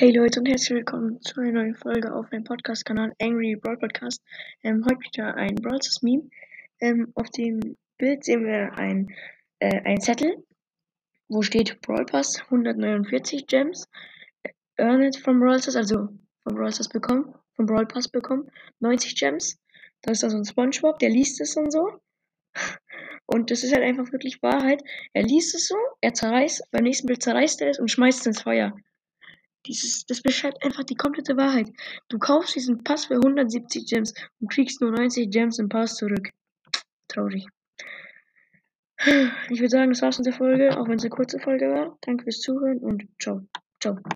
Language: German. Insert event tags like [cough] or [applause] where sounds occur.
Hey Leute und herzlich willkommen zu einer neuen Folge auf meinem Podcast-Kanal Angry Brawl Podcast. Ähm, heute wieder ein Brawl Meme. Ähm, auf dem Bild sehen wir ein, äh, ein Zettel, wo steht Brawl Pass 149 Gems. Earn it from Brawl Stars, also von Brawl Stars bekommen, vom Brawl Pass bekommen, 90 Gems. Da ist da so ein Spongebob, der liest es und so. [laughs] Und das ist halt einfach wirklich Wahrheit. Er liest es so, er zerreißt, beim nächsten Bild zerreißt er es und schmeißt es ins Feuer. Dieses, das beschreibt einfach die komplette Wahrheit. Du kaufst diesen Pass für 170 Gems und kriegst nur 90 Gems im Pass zurück. Traurig. Ich würde sagen, das war's mit der Folge, auch wenn es eine kurze Folge war. Danke fürs Zuhören und ciao. Ciao.